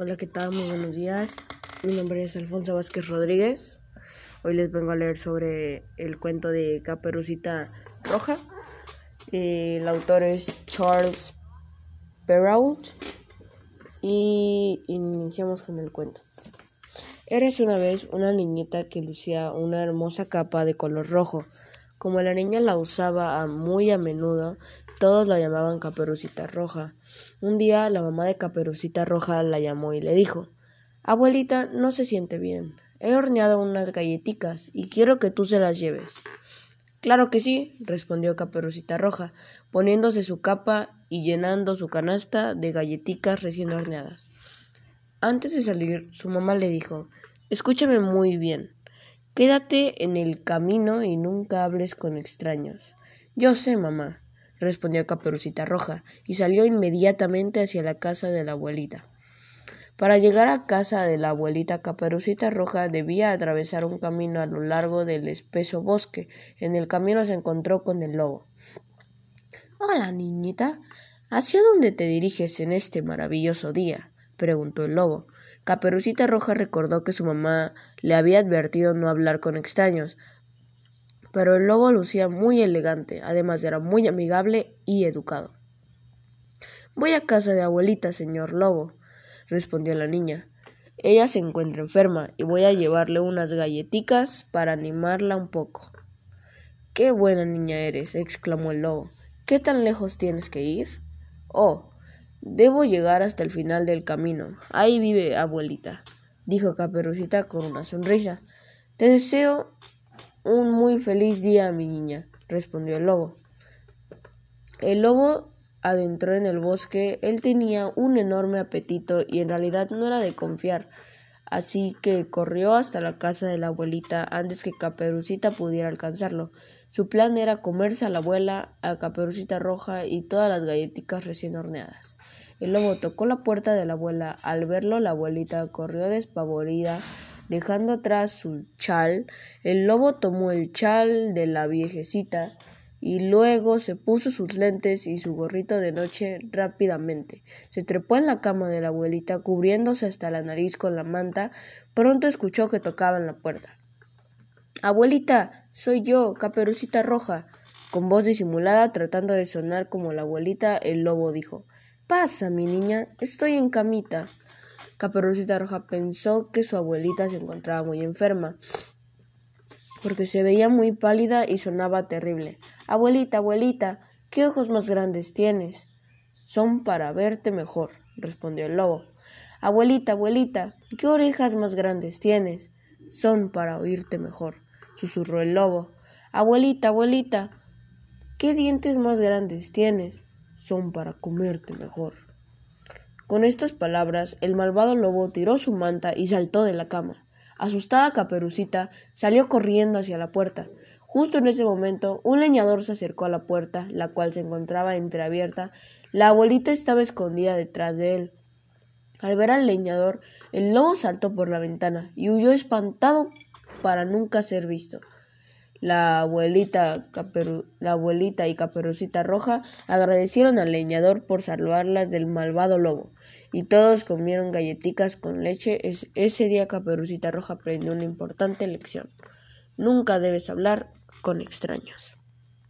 Hola, ¿qué tal? Muy buenos días. Mi nombre es Alfonso Vázquez Rodríguez. Hoy les vengo a leer sobre el cuento de Caperucita Roja. El autor es Charles Perrault. Y iniciamos con el cuento. Eres una vez una niñita que lucía una hermosa capa de color rojo. Como la niña la usaba muy a menudo, todos la llamaban Caperucita Roja. Un día la mamá de Caperucita Roja la llamó y le dijo Abuelita, no se siente bien. He horneado unas galletitas y quiero que tú se las lleves. Claro que sí, respondió Caperucita Roja, poniéndose su capa y llenando su canasta de galletitas recién horneadas. Antes de salir, su mamá le dijo Escúchame muy bien. Quédate en el camino y nunca hables con extraños. Yo sé, mamá, respondió Caperucita Roja, y salió inmediatamente hacia la casa de la abuelita. Para llegar a casa de la abuelita Caperucita Roja debía atravesar un camino a lo largo del espeso bosque. En el camino se encontró con el lobo. Hola, niñita. ¿Hacia dónde te diriges en este maravilloso día? preguntó el lobo. Caperucita Roja recordó que su mamá le había advertido no hablar con extraños, pero el lobo lucía muy elegante, además era muy amigable y educado. Voy a casa de abuelita, señor lobo, respondió la niña. Ella se encuentra enferma y voy a llevarle unas galletitas para animarla un poco. Qué buena niña eres, exclamó el lobo. ¿Qué tan lejos tienes que ir? Oh, debo llegar hasta el final del camino. Ahí vive abuelita, dijo Caperucita con una sonrisa. Te deseo un muy feliz día, mi niña, respondió el lobo. El lobo adentró en el bosque. Él tenía un enorme apetito y en realidad no era de confiar. Así que corrió hasta la casa de la abuelita antes que Caperucita pudiera alcanzarlo. Su plan era comerse a la abuela, a Caperucita Roja y todas las galletitas recién horneadas. El lobo tocó la puerta de la abuela. Al verlo, la abuelita corrió despavorida Dejando atrás su chal, el lobo tomó el chal de la viejecita y luego se puso sus lentes y su gorrito de noche rápidamente. Se trepó en la cama de la abuelita, cubriéndose hasta la nariz con la manta. Pronto escuchó que tocaban la puerta. Abuelita, soy yo, Caperucita Roja. Con voz disimulada, tratando de sonar como la abuelita, el lobo dijo Pasa, mi niña, estoy en camita. Caperucita Roja pensó que su abuelita se encontraba muy enferma, porque se veía muy pálida y sonaba terrible. Abuelita, abuelita, ¿qué ojos más grandes tienes? Son para verte mejor, respondió el lobo. Abuelita, abuelita, ¿qué orejas más grandes tienes? Son para oírte mejor, susurró el lobo. Abuelita, abuelita, ¿qué dientes más grandes tienes? Son para comerte mejor. Con estas palabras, el malvado lobo tiró su manta y saltó de la cama. Asustada Caperucita salió corriendo hacia la puerta. Justo en ese momento, un leñador se acercó a la puerta, la cual se encontraba entreabierta. La abuelita estaba escondida detrás de él. Al ver al leñador, el lobo saltó por la ventana y huyó espantado para nunca ser visto. La abuelita, la abuelita y Caperucita Roja agradecieron al leñador por salvarlas del malvado lobo y todos comieron galletitas con leche. ese día Caperucita Roja aprendió una importante lección. Nunca debes hablar con extraños.